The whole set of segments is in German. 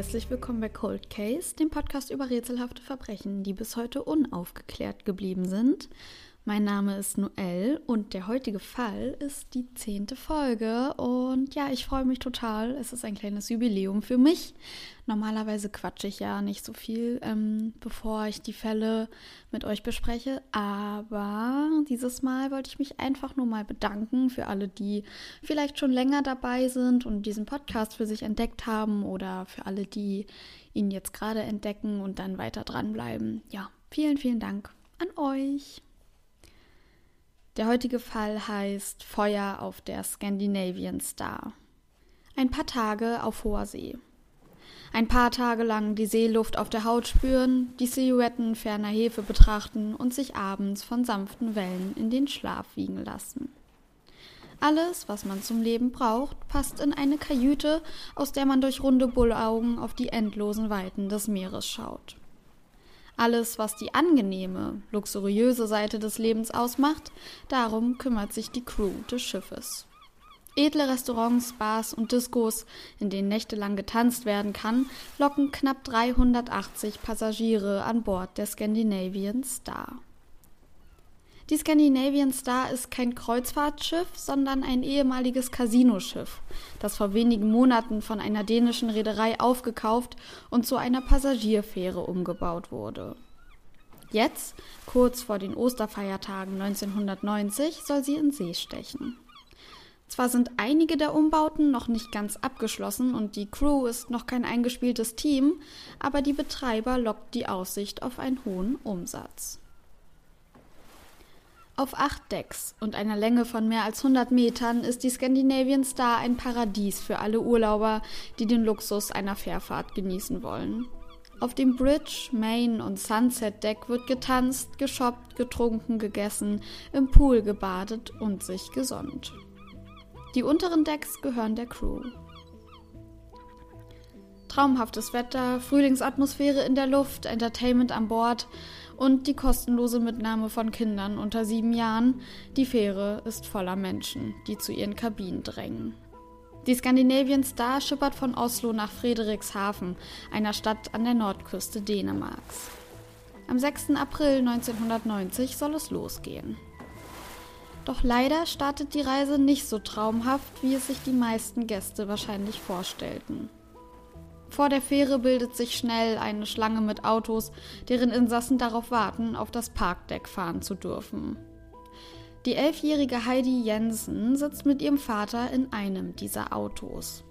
herzlich willkommen bei Cold Case, dem Podcast über rätselhafte Verbrechen, die bis heute unaufgeklärt geblieben sind. Mein Name ist Noel und der heutige Fall ist die zehnte Folge. Und ja, ich freue mich total. Es ist ein kleines Jubiläum für mich. Normalerweise quatsche ich ja nicht so viel, ähm, bevor ich die Fälle mit euch bespreche. Aber dieses Mal wollte ich mich einfach nur mal bedanken für alle, die vielleicht schon länger dabei sind und diesen Podcast für sich entdeckt haben oder für alle, die ihn jetzt gerade entdecken und dann weiter dranbleiben. Ja, vielen, vielen Dank an euch. Der heutige Fall heißt Feuer auf der Scandinavian Star. Ein paar Tage auf hoher See. Ein paar Tage lang die Seeluft auf der Haut spüren, die Silhouetten ferner Hefe betrachten und sich abends von sanften Wellen in den Schlaf wiegen lassen. Alles, was man zum Leben braucht, passt in eine Kajüte, aus der man durch runde Bullaugen auf die endlosen Weiten des Meeres schaut. Alles, was die angenehme, luxuriöse Seite des Lebens ausmacht, darum kümmert sich die Crew des Schiffes. Edle Restaurants, Bars und Diskos, in denen nächtelang getanzt werden kann, locken knapp 380 Passagiere an Bord der Scandinavian Star. Die Scandinavian Star ist kein Kreuzfahrtschiff, sondern ein ehemaliges Casinoschiff, das vor wenigen Monaten von einer dänischen Reederei aufgekauft und zu einer Passagierfähre umgebaut wurde. Jetzt, kurz vor den Osterfeiertagen 1990, soll sie in See stechen. Zwar sind einige der Umbauten noch nicht ganz abgeschlossen und die Crew ist noch kein eingespieltes Team, aber die Betreiber lockt die Aussicht auf einen hohen Umsatz. Auf acht Decks und einer Länge von mehr als 100 Metern ist die Scandinavian Star ein Paradies für alle Urlauber, die den Luxus einer Fährfahrt genießen wollen. Auf dem Bridge, Main und Sunset Deck wird getanzt, geshoppt, getrunken, gegessen, im Pool gebadet und sich gesonnt. Die unteren Decks gehören der Crew. Traumhaftes Wetter, Frühlingsatmosphäre in der Luft, Entertainment an Bord und die kostenlose Mitnahme von Kindern unter sieben Jahren. Die Fähre ist voller Menschen, die zu ihren Kabinen drängen. Die Scandinavian Star schippert von Oslo nach Frederikshafen, einer Stadt an der Nordküste Dänemarks. Am 6. April 1990 soll es losgehen. Doch leider startet die Reise nicht so traumhaft, wie es sich die meisten Gäste wahrscheinlich vorstellten. Vor der Fähre bildet sich schnell eine Schlange mit Autos, deren Insassen darauf warten, auf das Parkdeck fahren zu dürfen. Die elfjährige Heidi Jensen sitzt mit ihrem Vater in einem dieser Autos.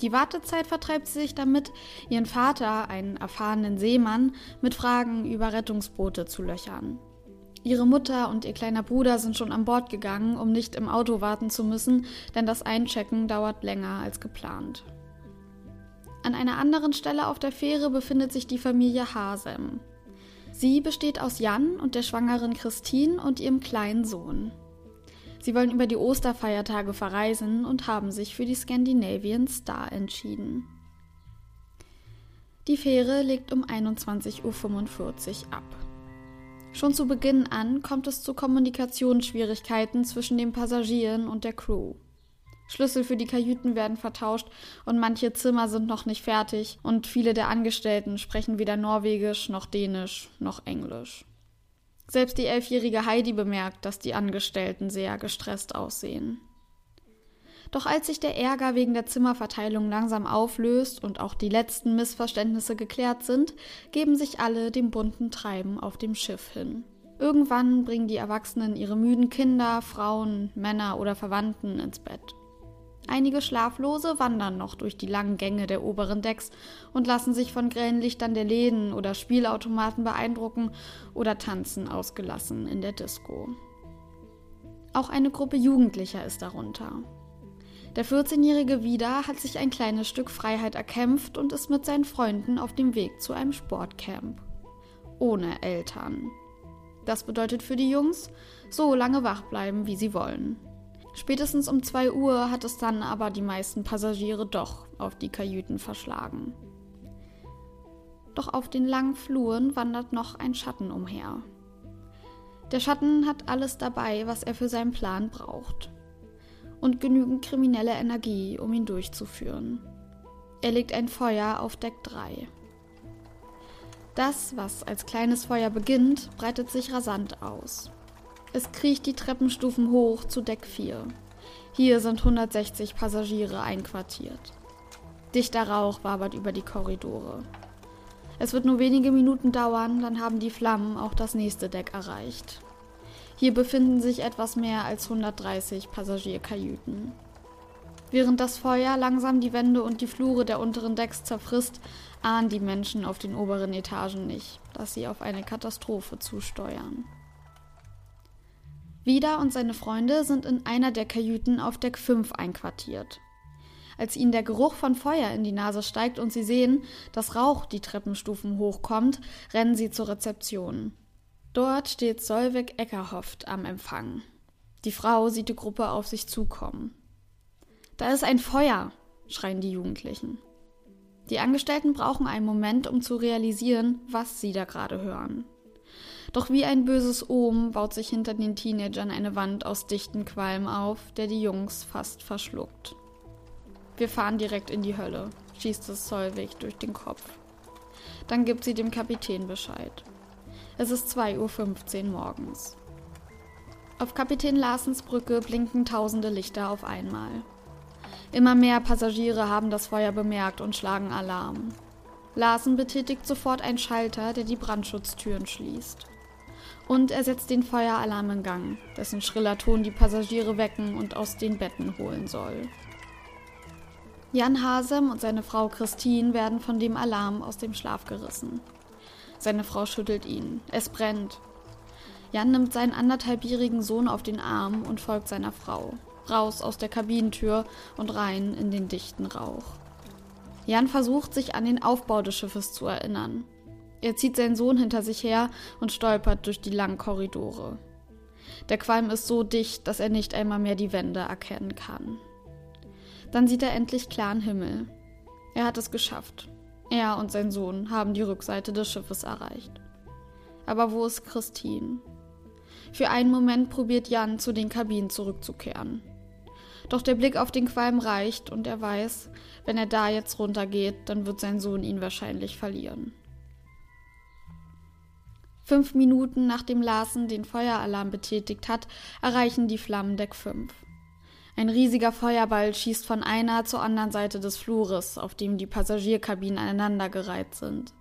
Die Wartezeit vertreibt sie sich damit, ihren Vater, einen erfahrenen Seemann, mit Fragen über Rettungsboote zu löchern. Ihre Mutter und ihr kleiner Bruder sind schon an Bord gegangen, um nicht im Auto warten zu müssen, denn das Einchecken dauert länger als geplant. An einer anderen Stelle auf der Fähre befindet sich die Familie Hasem. Sie besteht aus Jan und der schwangeren Christine und ihrem kleinen Sohn. Sie wollen über die Osterfeiertage verreisen und haben sich für die Scandinavian Star entschieden. Die Fähre legt um 21.45 Uhr ab. Schon zu Beginn an kommt es zu Kommunikationsschwierigkeiten zwischen den Passagieren und der Crew. Schlüssel für die Kajüten werden vertauscht und manche Zimmer sind noch nicht fertig und viele der Angestellten sprechen weder Norwegisch noch Dänisch noch Englisch. Selbst die elfjährige Heidi bemerkt, dass die Angestellten sehr gestresst aussehen. Doch als sich der Ärger wegen der Zimmerverteilung langsam auflöst und auch die letzten Missverständnisse geklärt sind, geben sich alle dem bunten Treiben auf dem Schiff hin. Irgendwann bringen die Erwachsenen ihre müden Kinder, Frauen, Männer oder Verwandten ins Bett. Einige Schlaflose wandern noch durch die langen Gänge der oberen Decks und lassen sich von grellen Lichtern der Läden oder Spielautomaten beeindrucken oder tanzen ausgelassen in der Disco. Auch eine Gruppe Jugendlicher ist darunter. Der 14-jährige Vida hat sich ein kleines Stück Freiheit erkämpft und ist mit seinen Freunden auf dem Weg zu einem Sportcamp. Ohne Eltern. Das bedeutet für die Jungs, so lange wach bleiben, wie sie wollen. Spätestens um 2 Uhr hat es dann aber die meisten Passagiere doch auf die Kajüten verschlagen. Doch auf den langen Fluren wandert noch ein Schatten umher. Der Schatten hat alles dabei, was er für seinen Plan braucht. Und genügend kriminelle Energie, um ihn durchzuführen. Er legt ein Feuer auf Deck 3. Das, was als kleines Feuer beginnt, breitet sich rasant aus. Es kriecht die Treppenstufen hoch zu Deck 4. Hier sind 160 Passagiere einquartiert. Dichter Rauch wabert über die Korridore. Es wird nur wenige Minuten dauern, dann haben die Flammen auch das nächste Deck erreicht. Hier befinden sich etwas mehr als 130 Passagierkajüten. Während das Feuer langsam die Wände und die Flure der unteren Decks zerfrisst, ahnen die Menschen auf den oberen Etagen nicht, dass sie auf eine Katastrophe zusteuern. Vida und seine Freunde sind in einer der Kajüten auf Deck 5 einquartiert. Als ihnen der Geruch von Feuer in die Nase steigt und sie sehen, dass Rauch die Treppenstufen hochkommt, rennen sie zur Rezeption. Dort steht Solveig Eckerhoft am Empfang. Die Frau sieht die Gruppe auf sich zukommen. Da ist ein Feuer, schreien die Jugendlichen. Die Angestellten brauchen einen Moment, um zu realisieren, was sie da gerade hören. Doch wie ein böses Ohm baut sich hinter den Teenagern eine Wand aus dichten Qualm auf, der die Jungs fast verschluckt. Wir fahren direkt in die Hölle, schießt es Solvig durch den Kopf. Dann gibt sie dem Kapitän Bescheid. Es ist 2.15 Uhr morgens. Auf Kapitän Larsens Brücke blinken tausende Lichter auf einmal. Immer mehr Passagiere haben das Feuer bemerkt und schlagen Alarm. Larsen betätigt sofort einen Schalter, der die Brandschutztüren schließt. Und er setzt den Feueralarm in Gang, dessen schriller Ton die Passagiere wecken und aus den Betten holen soll. Jan Hasem und seine Frau Christine werden von dem Alarm aus dem Schlaf gerissen. Seine Frau schüttelt ihn. Es brennt. Jan nimmt seinen anderthalbjährigen Sohn auf den Arm und folgt seiner Frau. Raus aus der Kabinentür und rein in den dichten Rauch. Jan versucht, sich an den Aufbau des Schiffes zu erinnern. Er zieht seinen Sohn hinter sich her und stolpert durch die langen Korridore. Der Qualm ist so dicht, dass er nicht einmal mehr die Wände erkennen kann. Dann sieht er endlich klaren Himmel. Er hat es geschafft. Er und sein Sohn haben die Rückseite des Schiffes erreicht. Aber wo ist Christine? Für einen Moment probiert Jan, zu den Kabinen zurückzukehren. Doch der Blick auf den Qualm reicht und er weiß, wenn er da jetzt runtergeht, dann wird sein Sohn ihn wahrscheinlich verlieren. Fünf Minuten nachdem Larsen den Feueralarm betätigt hat, erreichen die Flammen Deck 5. Ein riesiger Feuerball schießt von einer zur anderen Seite des Flures, auf dem die Passagierkabinen aneinandergereiht sind.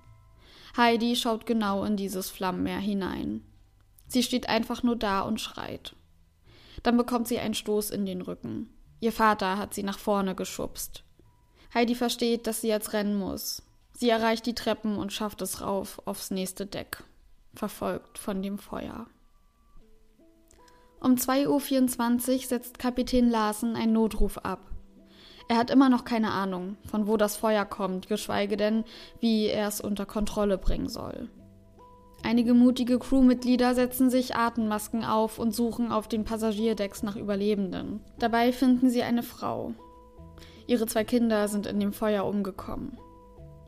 Heidi schaut genau in dieses Flammenmeer hinein. Sie steht einfach nur da und schreit. Dann bekommt sie einen Stoß in den Rücken. Ihr Vater hat sie nach vorne geschubst. Heidi versteht, dass sie jetzt rennen muss. Sie erreicht die Treppen und schafft es rauf aufs nächste Deck verfolgt von dem Feuer. Um 2.24 Uhr setzt Kapitän Larsen einen Notruf ab. Er hat immer noch keine Ahnung, von wo das Feuer kommt, geschweige denn, wie er es unter Kontrolle bringen soll. Einige mutige Crewmitglieder setzen sich Atemmasken auf und suchen auf den Passagierdecks nach Überlebenden. Dabei finden sie eine Frau. Ihre zwei Kinder sind in dem Feuer umgekommen.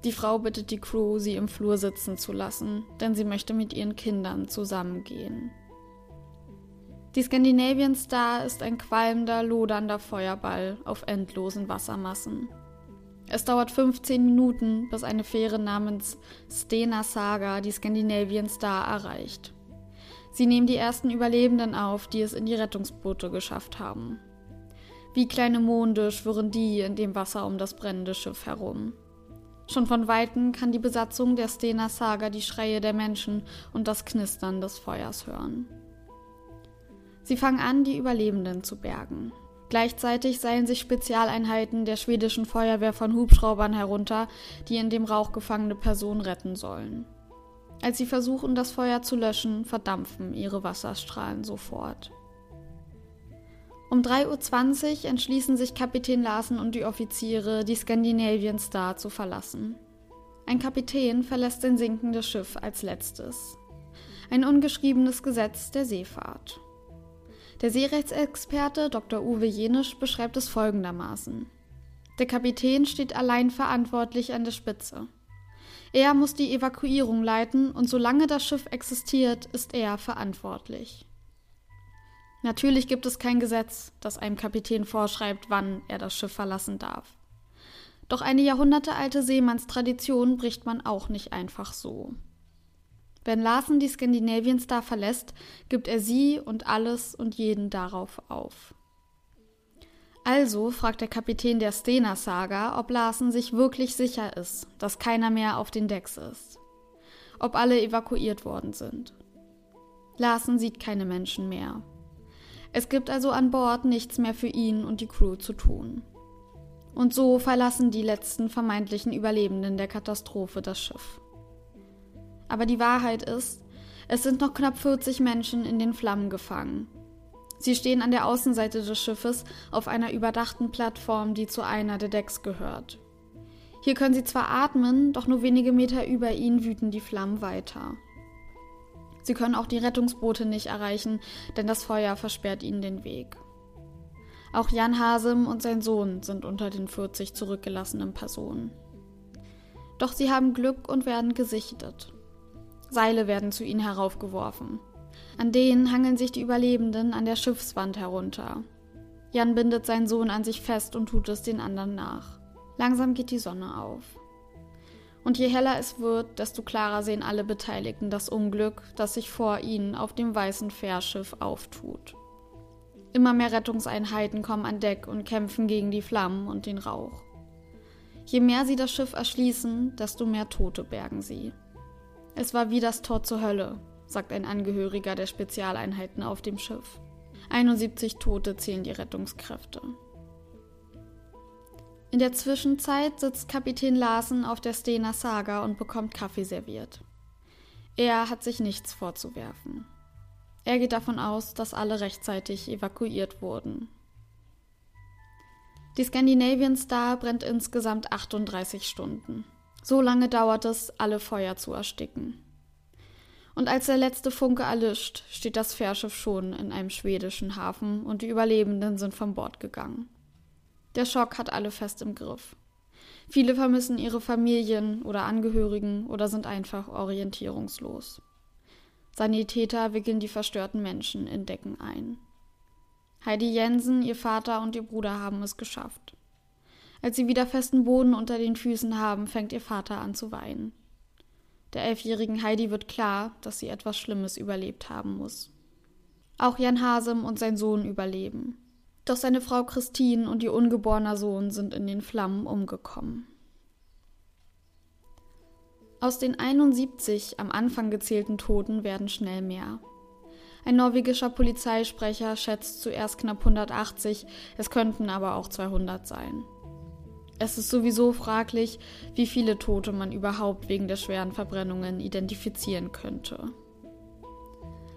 Die Frau bittet die Crew, sie im Flur sitzen zu lassen, denn sie möchte mit ihren Kindern zusammengehen. Die Scandinavian Star ist ein qualmender, lodernder Feuerball auf endlosen Wassermassen. Es dauert 15 Minuten, bis eine Fähre namens Stena Saga die Scandinavian Star erreicht. Sie nehmen die ersten Überlebenden auf, die es in die Rettungsboote geschafft haben. Wie kleine Monde schwirren die in dem Wasser um das brennende Schiff herum. Schon von weitem kann die Besatzung der Stena Saga die Schreie der Menschen und das Knistern des Feuers hören. Sie fangen an, die Überlebenden zu bergen. Gleichzeitig seilen sich Spezialeinheiten der schwedischen Feuerwehr von Hubschraubern herunter, die in dem Rauch gefangene Personen retten sollen. Als sie versuchen, das Feuer zu löschen, verdampfen ihre Wasserstrahlen sofort. Um 3.20 Uhr entschließen sich Kapitän Larsen und die Offiziere, die Scandinavian Star zu verlassen. Ein Kapitän verlässt sein sinkendes Schiff als letztes. Ein ungeschriebenes Gesetz der Seefahrt. Der Seerechtsexperte Dr. Uwe Jenisch beschreibt es folgendermaßen. Der Kapitän steht allein verantwortlich an der Spitze. Er muss die Evakuierung leiten und solange das Schiff existiert, ist er verantwortlich. Natürlich gibt es kein Gesetz, das einem Kapitän vorschreibt, wann er das Schiff verlassen darf. Doch eine jahrhundertealte Seemannstradition bricht man auch nicht einfach so. Wenn Larsen die Scandinavian Star verlässt, gibt er sie und alles und jeden darauf auf. Also fragt der Kapitän der Stena Saga, ob Larsen sich wirklich sicher ist, dass keiner mehr auf den Decks ist. Ob alle evakuiert worden sind. Larsen sieht keine Menschen mehr. Es gibt also an Bord nichts mehr für ihn und die Crew zu tun. Und so verlassen die letzten vermeintlichen Überlebenden der Katastrophe das Schiff. Aber die Wahrheit ist, es sind noch knapp 40 Menschen in den Flammen gefangen. Sie stehen an der Außenseite des Schiffes auf einer überdachten Plattform, die zu einer der Decks gehört. Hier können sie zwar atmen, doch nur wenige Meter über ihnen wüten die Flammen weiter. Sie können auch die Rettungsboote nicht erreichen, denn das Feuer versperrt ihnen den Weg. Auch Jan Hasem und sein Sohn sind unter den 40 zurückgelassenen Personen. Doch sie haben Glück und werden gesichtet. Seile werden zu ihnen heraufgeworfen. An denen hangeln sich die Überlebenden an der Schiffswand herunter. Jan bindet seinen Sohn an sich fest und tut es den anderen nach. Langsam geht die Sonne auf. Und je heller es wird, desto klarer sehen alle Beteiligten das Unglück, das sich vor ihnen auf dem weißen Fährschiff auftut. Immer mehr Rettungseinheiten kommen an Deck und kämpfen gegen die Flammen und den Rauch. Je mehr sie das Schiff erschließen, desto mehr Tote bergen sie. Es war wie das Tor zur Hölle, sagt ein Angehöriger der Spezialeinheiten auf dem Schiff. 71 Tote zählen die Rettungskräfte. In der Zwischenzeit sitzt Kapitän Larsen auf der Stena Saga und bekommt Kaffee serviert. Er hat sich nichts vorzuwerfen. Er geht davon aus, dass alle rechtzeitig evakuiert wurden. Die Scandinavian Star brennt insgesamt 38 Stunden. So lange dauert es, alle Feuer zu ersticken. Und als der letzte Funke erlischt, steht das Fährschiff schon in einem schwedischen Hafen und die Überlebenden sind von Bord gegangen. Der Schock hat alle fest im Griff. Viele vermissen ihre Familien oder Angehörigen oder sind einfach orientierungslos. Sanitäter wickeln die verstörten Menschen in Decken ein. Heidi Jensen, ihr Vater und ihr Bruder haben es geschafft. Als sie wieder festen Boden unter den Füßen haben, fängt ihr Vater an zu weinen. Der elfjährigen Heidi wird klar, dass sie etwas Schlimmes überlebt haben muss. Auch Jan Hasem und sein Sohn überleben. Doch seine Frau Christine und ihr ungeborener Sohn sind in den Flammen umgekommen. Aus den 71 am Anfang gezählten Toten werden schnell mehr. Ein norwegischer Polizeisprecher schätzt zuerst knapp 180, es könnten aber auch 200 sein. Es ist sowieso fraglich, wie viele Tote man überhaupt wegen der schweren Verbrennungen identifizieren könnte.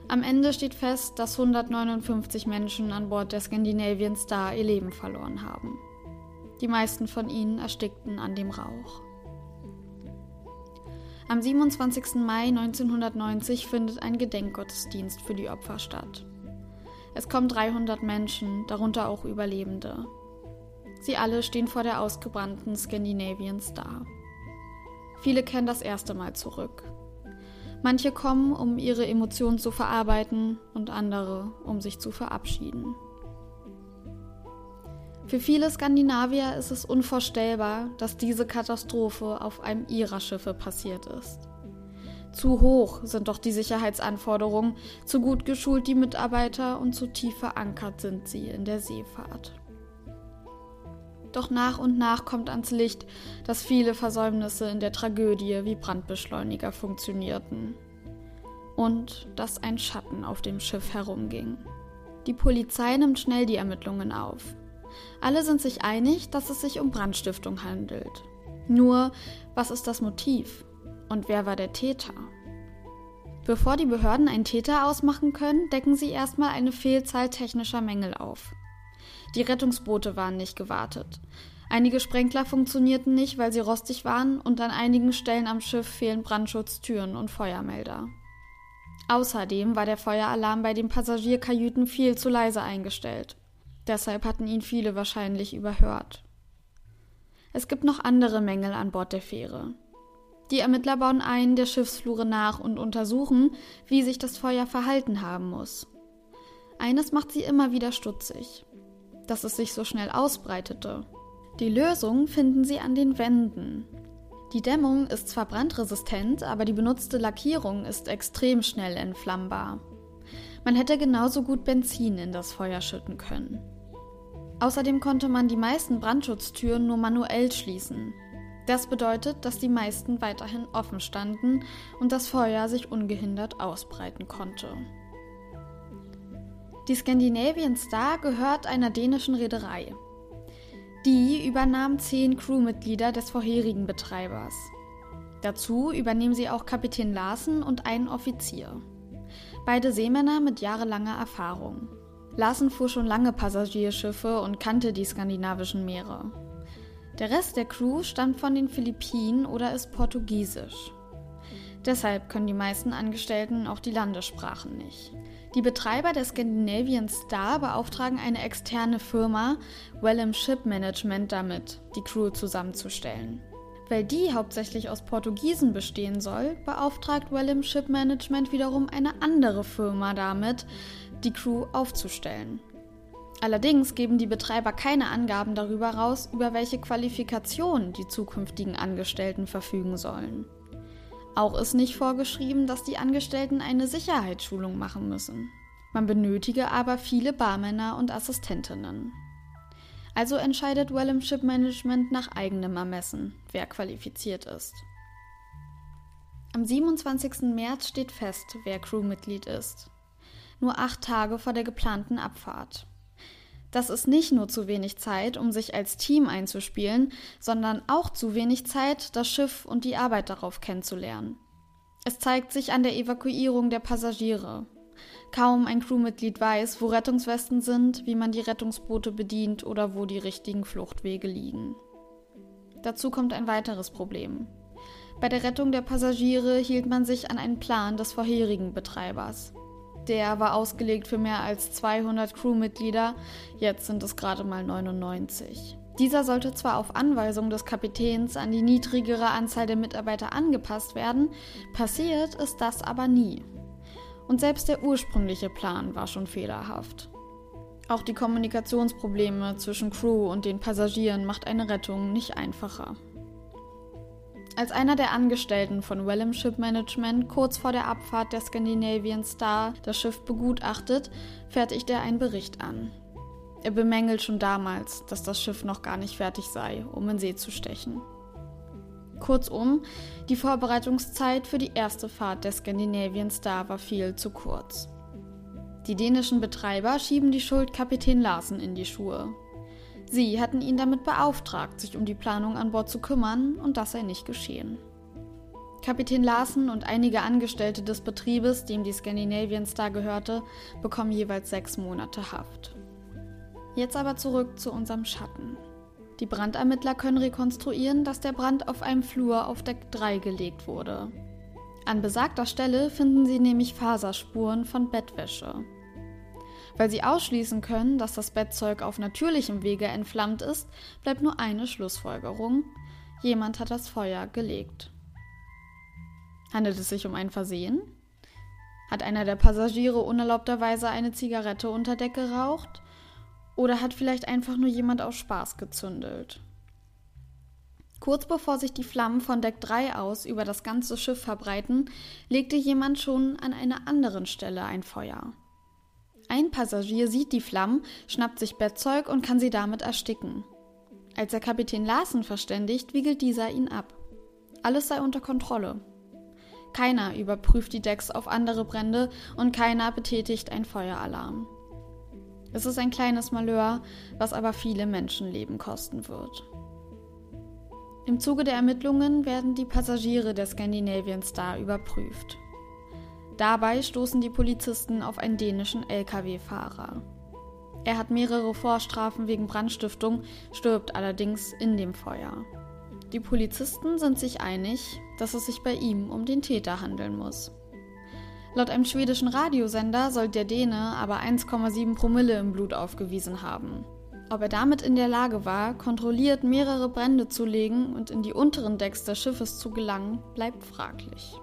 Am Ende steht fest, dass 159 Menschen an Bord der Scandinavian Star ihr Leben verloren haben. Die meisten von ihnen erstickten an dem Rauch. Am 27. Mai 1990 findet ein Gedenkgottesdienst für die Opfer statt. Es kommen 300 Menschen, darunter auch Überlebende. Sie alle stehen vor der ausgebrannten Scandinavian Star. Viele kennen das erste Mal zurück. Manche kommen, um ihre Emotionen zu verarbeiten und andere, um sich zu verabschieden. Für viele Skandinavier ist es unvorstellbar, dass diese Katastrophe auf einem ihrer Schiffe passiert ist. Zu hoch sind doch die Sicherheitsanforderungen, zu gut geschult die Mitarbeiter und zu tief verankert sind sie in der Seefahrt. Doch nach und nach kommt ans Licht, dass viele Versäumnisse in der Tragödie wie Brandbeschleuniger funktionierten. Und dass ein Schatten auf dem Schiff herumging. Die Polizei nimmt schnell die Ermittlungen auf. Alle sind sich einig, dass es sich um Brandstiftung handelt. Nur, was ist das Motiv? Und wer war der Täter? Bevor die Behörden einen Täter ausmachen können, decken sie erstmal eine Fehlzahl technischer Mängel auf. Die Rettungsboote waren nicht gewartet. Einige Sprenkler funktionierten nicht, weil sie rostig waren, und an einigen Stellen am Schiff fehlen Brandschutztüren und Feuermelder. Außerdem war der Feueralarm bei den Passagierkajüten viel zu leise eingestellt. Deshalb hatten ihn viele wahrscheinlich überhört. Es gibt noch andere Mängel an Bord der Fähre. Die Ermittler bauen ein der Schiffsflure nach und untersuchen, wie sich das Feuer verhalten haben muss. Eines macht sie immer wieder stutzig dass es sich so schnell ausbreitete. Die Lösung finden sie an den Wänden. Die Dämmung ist zwar brandresistent, aber die benutzte Lackierung ist extrem schnell entflammbar. Man hätte genauso gut Benzin in das Feuer schütten können. Außerdem konnte man die meisten Brandschutztüren nur manuell schließen. Das bedeutet, dass die meisten weiterhin offen standen und das Feuer sich ungehindert ausbreiten konnte. Die Scandinavian Star gehört einer dänischen Reederei. Die übernahm zehn Crewmitglieder des vorherigen Betreibers. Dazu übernehmen sie auch Kapitän Larsen und einen Offizier. Beide Seemänner mit jahrelanger Erfahrung. Larsen fuhr schon lange Passagierschiffe und kannte die skandinavischen Meere. Der Rest der Crew stammt von den Philippinen oder ist portugiesisch. Deshalb können die meisten Angestellten auch die Landessprachen nicht. Die Betreiber der Scandinavian Star beauftragen eine externe Firma, Wellham Ship Management, damit, die Crew zusammenzustellen. Weil die hauptsächlich aus Portugiesen bestehen soll, beauftragt Wellham Ship Management wiederum eine andere Firma damit, die Crew aufzustellen. Allerdings geben die Betreiber keine Angaben darüber raus, über welche Qualifikationen die zukünftigen Angestellten verfügen sollen. Auch ist nicht vorgeschrieben, dass die Angestellten eine Sicherheitsschulung machen müssen. Man benötige aber viele Barmänner und Assistentinnen. Also entscheidet Wellham Ship Management nach eigenem Ermessen, wer qualifiziert ist. Am 27. März steht fest, wer Crewmitglied ist. Nur acht Tage vor der geplanten Abfahrt. Das ist nicht nur zu wenig Zeit, um sich als Team einzuspielen, sondern auch zu wenig Zeit, das Schiff und die Arbeit darauf kennenzulernen. Es zeigt sich an der Evakuierung der Passagiere. Kaum ein Crewmitglied weiß, wo Rettungswesten sind, wie man die Rettungsboote bedient oder wo die richtigen Fluchtwege liegen. Dazu kommt ein weiteres Problem. Bei der Rettung der Passagiere hielt man sich an einen Plan des vorherigen Betreibers. Der war ausgelegt für mehr als 200 Crewmitglieder, jetzt sind es gerade mal 99. Dieser sollte zwar auf Anweisung des Kapitäns an die niedrigere Anzahl der Mitarbeiter angepasst werden, passiert ist das aber nie. Und selbst der ursprüngliche Plan war schon fehlerhaft. Auch die Kommunikationsprobleme zwischen Crew und den Passagieren macht eine Rettung nicht einfacher. Als einer der Angestellten von Wellham Ship Management kurz vor der Abfahrt der Scandinavian Star das Schiff begutachtet, fertigt er einen Bericht an. Er bemängelt schon damals, dass das Schiff noch gar nicht fertig sei, um in See zu stechen. Kurzum, die Vorbereitungszeit für die erste Fahrt der Scandinavian Star war viel zu kurz. Die dänischen Betreiber schieben die Schuld Kapitän Larsen in die Schuhe. Sie hatten ihn damit beauftragt, sich um die Planung an Bord zu kümmern, und das sei nicht geschehen. Kapitän Larsen und einige Angestellte des Betriebes, dem die Scandinavian Star gehörte, bekommen jeweils sechs Monate Haft. Jetzt aber zurück zu unserem Schatten. Die Brandermittler können rekonstruieren, dass der Brand auf einem Flur auf Deck 3 gelegt wurde. An besagter Stelle finden sie nämlich Faserspuren von Bettwäsche. Weil sie ausschließen können, dass das Bettzeug auf natürlichem Wege entflammt ist, bleibt nur eine Schlussfolgerung. Jemand hat das Feuer gelegt. Handelt es sich um ein Versehen? Hat einer der Passagiere unerlaubterweise eine Zigarette unter Deck geraucht? Oder hat vielleicht einfach nur jemand aus Spaß gezündelt? Kurz bevor sich die Flammen von Deck 3 aus über das ganze Schiff verbreiten, legte jemand schon an einer anderen Stelle ein Feuer. Ein Passagier sieht die Flammen, schnappt sich Bettzeug und kann sie damit ersticken. Als der Kapitän Larsen verständigt, wiegelt dieser ihn ab. Alles sei unter Kontrolle. Keiner überprüft die Decks auf andere Brände und keiner betätigt ein Feueralarm. Es ist ein kleines Malheur, was aber viele Menschenleben kosten wird. Im Zuge der Ermittlungen werden die Passagiere der Scandinavian Star überprüft. Dabei stoßen die Polizisten auf einen dänischen Lkw-Fahrer. Er hat mehrere Vorstrafen wegen Brandstiftung, stirbt allerdings in dem Feuer. Die Polizisten sind sich einig, dass es sich bei ihm um den Täter handeln muss. Laut einem schwedischen Radiosender soll der Däne aber 1,7 Promille im Blut aufgewiesen haben. Ob er damit in der Lage war, kontrolliert mehrere Brände zu legen und in die unteren Decks des Schiffes zu gelangen, bleibt fraglich.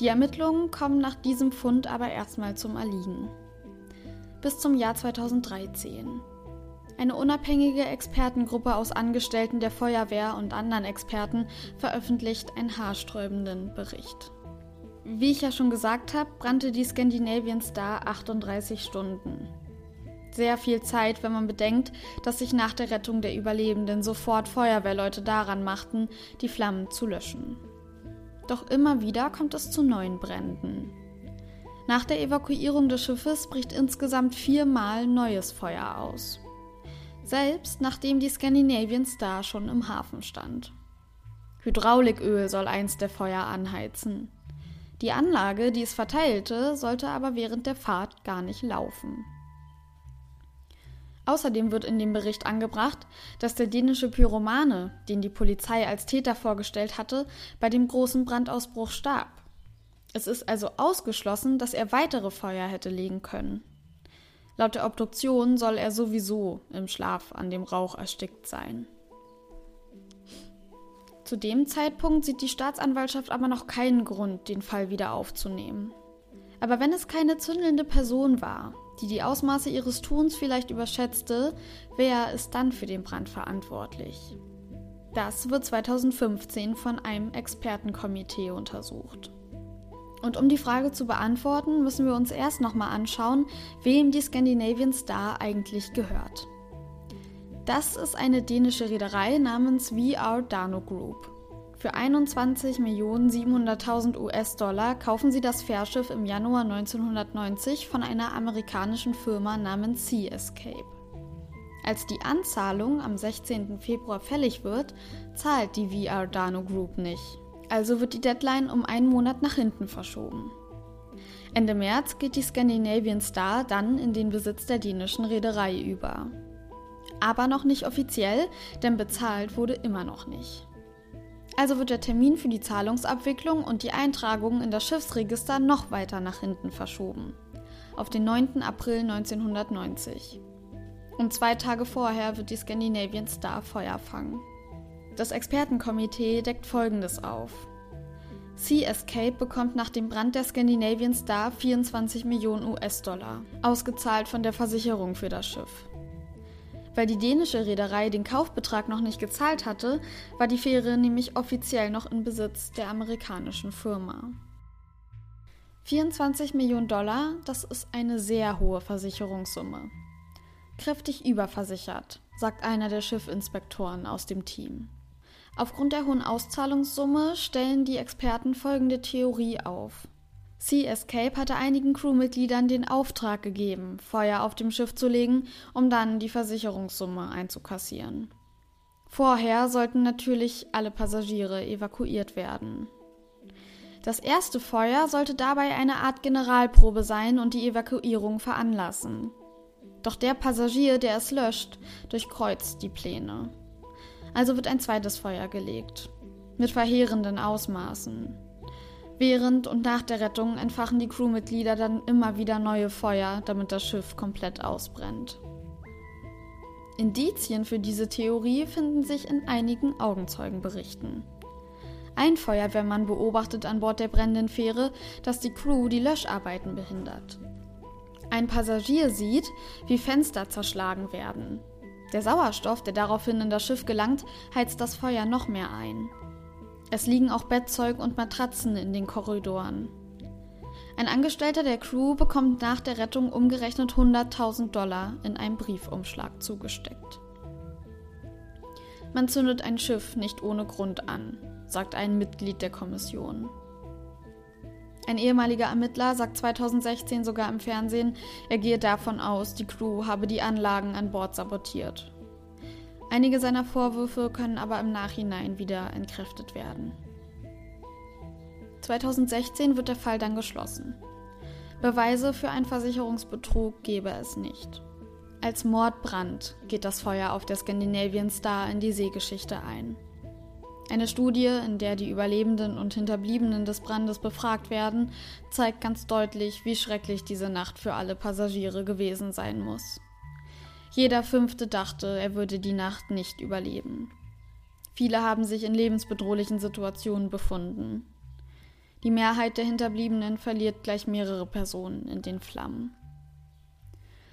Die Ermittlungen kommen nach diesem Fund aber erstmal zum Erliegen. Bis zum Jahr 2013. Eine unabhängige Expertengruppe aus Angestellten der Feuerwehr und anderen Experten veröffentlicht einen haarsträubenden Bericht. Wie ich ja schon gesagt habe, brannte die Scandinavian Star 38 Stunden. Sehr viel Zeit, wenn man bedenkt, dass sich nach der Rettung der Überlebenden sofort Feuerwehrleute daran machten, die Flammen zu löschen. Doch immer wieder kommt es zu neuen Bränden. Nach der Evakuierung des Schiffes bricht insgesamt viermal neues Feuer aus. Selbst nachdem die Scandinavian Star schon im Hafen stand. Hydrauliköl soll eins der Feuer anheizen. Die Anlage, die es verteilte, sollte aber während der Fahrt gar nicht laufen. Außerdem wird in dem Bericht angebracht, dass der dänische Pyromane, den die Polizei als Täter vorgestellt hatte, bei dem großen Brandausbruch starb. Es ist also ausgeschlossen, dass er weitere Feuer hätte legen können. Laut der Obduktion soll er sowieso im Schlaf an dem Rauch erstickt sein. Zu dem Zeitpunkt sieht die Staatsanwaltschaft aber noch keinen Grund, den Fall wieder aufzunehmen. Aber wenn es keine zündelnde Person war, die die Ausmaße ihres Tuns vielleicht überschätzte, wer ist dann für den Brand verantwortlich? Das wird 2015 von einem Expertenkomitee untersucht. Und um die Frage zu beantworten, müssen wir uns erst nochmal anschauen, wem die Scandinavian Star eigentlich gehört. Das ist eine dänische Reederei namens VR Dano Group. Für 21.700.000 US-Dollar kaufen sie das Fährschiff im Januar 1990 von einer amerikanischen Firma namens Sea Escape. Als die Anzahlung am 16. Februar fällig wird, zahlt die VR Dano Group nicht. Also wird die Deadline um einen Monat nach hinten verschoben. Ende März geht die Scandinavian Star dann in den Besitz der dänischen Reederei über aber noch nicht offiziell, denn bezahlt wurde immer noch nicht. Also wird der Termin für die Zahlungsabwicklung und die Eintragung in das Schiffsregister noch weiter nach hinten verschoben, auf den 9. April 1990. Und zwei Tage vorher wird die Scandinavian Star Feuer fangen. Das Expertenkomitee deckt Folgendes auf. Sea Escape bekommt nach dem Brand der Scandinavian Star 24 Millionen US-Dollar, ausgezahlt von der Versicherung für das Schiff. Weil die dänische Reederei den Kaufbetrag noch nicht gezahlt hatte, war die Fähre nämlich offiziell noch in Besitz der amerikanischen Firma. 24 Millionen Dollar, das ist eine sehr hohe Versicherungssumme. Kräftig überversichert, sagt einer der Schiffinspektoren aus dem Team. Aufgrund der hohen Auszahlungssumme stellen die Experten folgende Theorie auf. Sea Escape hatte einigen Crewmitgliedern den Auftrag gegeben, Feuer auf dem Schiff zu legen, um dann die Versicherungssumme einzukassieren. Vorher sollten natürlich alle Passagiere evakuiert werden. Das erste Feuer sollte dabei eine Art Generalprobe sein und die Evakuierung veranlassen. Doch der Passagier, der es löscht, durchkreuzt die Pläne. Also wird ein zweites Feuer gelegt. Mit verheerenden Ausmaßen. Während und nach der Rettung entfachen die Crewmitglieder dann immer wieder neue Feuer, damit das Schiff komplett ausbrennt. Indizien für diese Theorie finden sich in einigen Augenzeugenberichten. Ein Feuerwehrmann beobachtet an Bord der brennenden Fähre, dass die Crew die Löscharbeiten behindert. Ein Passagier sieht, wie Fenster zerschlagen werden. Der Sauerstoff, der daraufhin in das Schiff gelangt, heizt das Feuer noch mehr ein. Es liegen auch Bettzeug und Matratzen in den Korridoren. Ein Angestellter der Crew bekommt nach der Rettung umgerechnet 100.000 Dollar in einem Briefumschlag zugesteckt. Man zündet ein Schiff nicht ohne Grund an, sagt ein Mitglied der Kommission. Ein ehemaliger Ermittler sagt 2016 sogar im Fernsehen, er gehe davon aus, die Crew habe die Anlagen an Bord sabotiert. Einige seiner Vorwürfe können aber im Nachhinein wieder entkräftet werden. 2016 wird der Fall dann geschlossen. Beweise für einen Versicherungsbetrug gebe es nicht. Als Mordbrand geht das Feuer auf der Scandinavian Star in die Seegeschichte ein. Eine Studie, in der die Überlebenden und Hinterbliebenen des Brandes befragt werden, zeigt ganz deutlich, wie schrecklich diese Nacht für alle Passagiere gewesen sein muss. Jeder fünfte dachte, er würde die Nacht nicht überleben. Viele haben sich in lebensbedrohlichen Situationen befunden. Die Mehrheit der Hinterbliebenen verliert gleich mehrere Personen in den Flammen.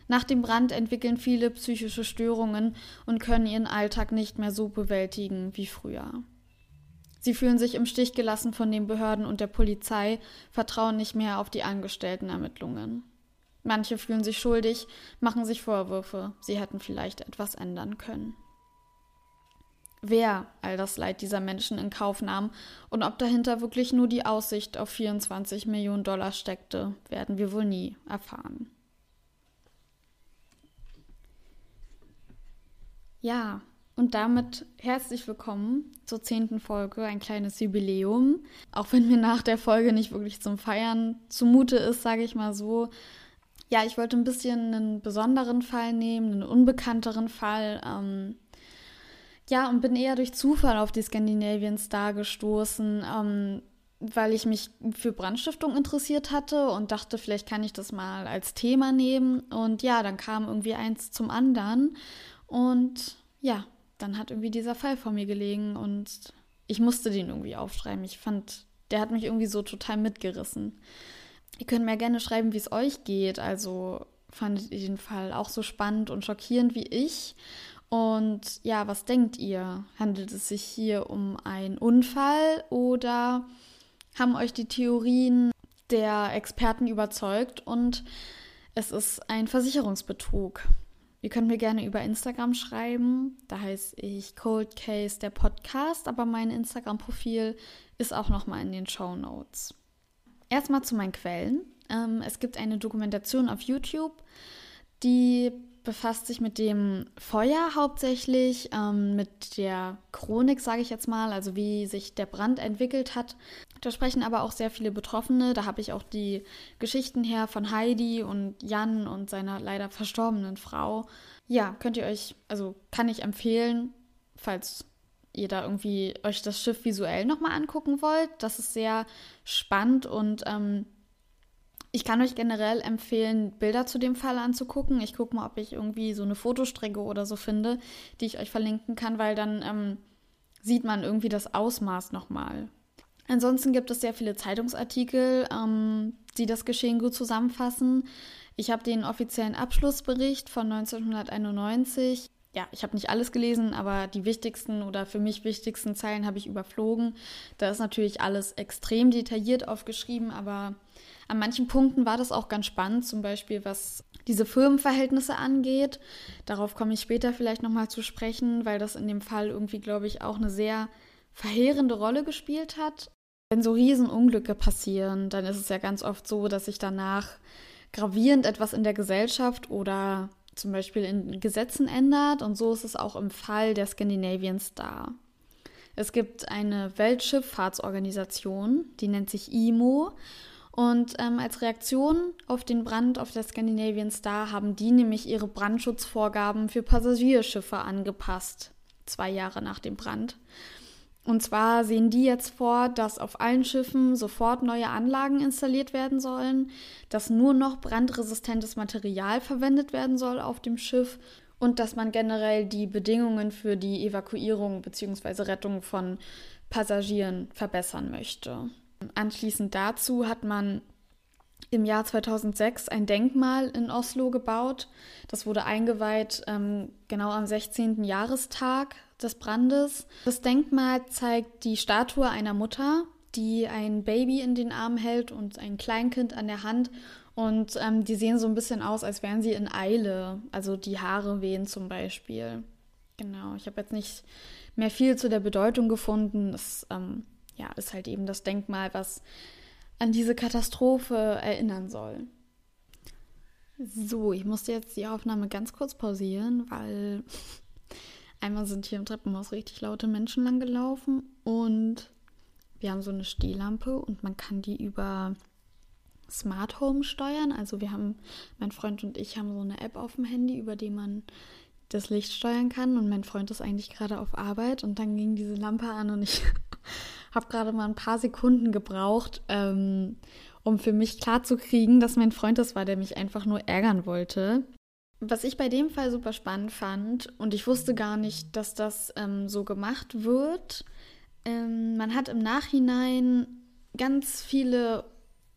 Nach dem Brand entwickeln viele psychische Störungen und können ihren Alltag nicht mehr so bewältigen wie früher. Sie fühlen sich im Stich gelassen von den Behörden und der Polizei, vertrauen nicht mehr auf die angestellten Ermittlungen. Manche fühlen sich schuldig, machen sich Vorwürfe, sie hätten vielleicht etwas ändern können. Wer all das Leid dieser Menschen in Kauf nahm und ob dahinter wirklich nur die Aussicht auf 24 Millionen Dollar steckte, werden wir wohl nie erfahren. Ja, und damit herzlich willkommen zur zehnten Folge, ein kleines Jubiläum. Auch wenn mir nach der Folge nicht wirklich zum Feiern zumute ist, sage ich mal so. Ja, ich wollte ein bisschen einen besonderen Fall nehmen, einen unbekannteren Fall. Ähm, ja, und bin eher durch Zufall auf die Scandinavian Star gestoßen, ähm, weil ich mich für Brandstiftung interessiert hatte und dachte, vielleicht kann ich das mal als Thema nehmen. Und ja, dann kam irgendwie eins zum anderen. Und ja, dann hat irgendwie dieser Fall vor mir gelegen und ich musste den irgendwie aufschreiben. Ich fand, der hat mich irgendwie so total mitgerissen. Ihr könnt mir gerne schreiben, wie es euch geht. Also fandet ihr den Fall auch so spannend und schockierend wie ich? Und ja, was denkt ihr? Handelt es sich hier um einen Unfall oder haben euch die Theorien der Experten überzeugt und es ist ein Versicherungsbetrug? Ihr könnt mir gerne über Instagram schreiben. Da heiße ich Cold Case der Podcast, aber mein Instagram-Profil ist auch nochmal in den Show Notes. Erstmal zu meinen Quellen. Ähm, es gibt eine Dokumentation auf YouTube, die befasst sich mit dem Feuer hauptsächlich, ähm, mit der Chronik, sage ich jetzt mal, also wie sich der Brand entwickelt hat. Da sprechen aber auch sehr viele Betroffene. Da habe ich auch die Geschichten her von Heidi und Jan und seiner leider verstorbenen Frau. Ja, könnt ihr euch, also kann ich empfehlen, falls ihr da irgendwie euch das Schiff visuell nochmal angucken wollt. Das ist sehr spannend und ähm, ich kann euch generell empfehlen, Bilder zu dem Fall anzugucken. Ich gucke mal, ob ich irgendwie so eine Fotostrecke oder so finde, die ich euch verlinken kann, weil dann ähm, sieht man irgendwie das Ausmaß nochmal. Ansonsten gibt es sehr viele Zeitungsartikel, ähm, die das Geschehen gut zusammenfassen. Ich habe den offiziellen Abschlussbericht von 1991. Ja, ich habe nicht alles gelesen, aber die wichtigsten oder für mich wichtigsten Zeilen habe ich überflogen. Da ist natürlich alles extrem detailliert aufgeschrieben, aber an manchen Punkten war das auch ganz spannend, zum Beispiel was diese Firmenverhältnisse angeht. Darauf komme ich später vielleicht nochmal zu sprechen, weil das in dem Fall irgendwie, glaube ich, auch eine sehr verheerende Rolle gespielt hat. Wenn so Riesenunglücke passieren, dann ist es ja ganz oft so, dass sich danach gravierend etwas in der Gesellschaft oder zum Beispiel in Gesetzen ändert. Und so ist es auch im Fall der Scandinavian Star. Es gibt eine Weltschifffahrtsorganisation, die nennt sich IMO. Und ähm, als Reaktion auf den Brand auf der Scandinavian Star haben die nämlich ihre Brandschutzvorgaben für Passagierschiffe angepasst, zwei Jahre nach dem Brand. Und zwar sehen die jetzt vor, dass auf allen Schiffen sofort neue Anlagen installiert werden sollen, dass nur noch brandresistentes Material verwendet werden soll auf dem Schiff und dass man generell die Bedingungen für die Evakuierung bzw. Rettung von Passagieren verbessern möchte. Anschließend dazu hat man im Jahr 2006 ein Denkmal in Oslo gebaut. Das wurde eingeweiht ähm, genau am 16. Jahrestag des Brandes. Das Denkmal zeigt die Statue einer Mutter, die ein Baby in den Arm hält und ein Kleinkind an der Hand. Und ähm, die sehen so ein bisschen aus, als wären sie in Eile. Also die Haare wehen zum Beispiel. Genau, ich habe jetzt nicht mehr viel zu der Bedeutung gefunden. Es ähm, ja, ist halt eben das Denkmal, was an diese Katastrophe erinnern soll. So, ich musste jetzt die Aufnahme ganz kurz pausieren, weil einmal sind hier im Treppenhaus richtig laute Menschen langgelaufen und wir haben so eine Stehlampe und man kann die über Smart Home steuern. Also wir haben, mein Freund und ich haben so eine App auf dem Handy, über die man das Licht steuern kann und mein Freund ist eigentlich gerade auf Arbeit und dann ging diese Lampe an und ich habe gerade mal ein paar Sekunden gebraucht, ähm, um für mich klarzukriegen, dass mein Freund das war, der mich einfach nur ärgern wollte. Was ich bei dem Fall super spannend fand, und ich wusste gar nicht, dass das ähm, so gemacht wird, ähm, man hat im Nachhinein ganz viele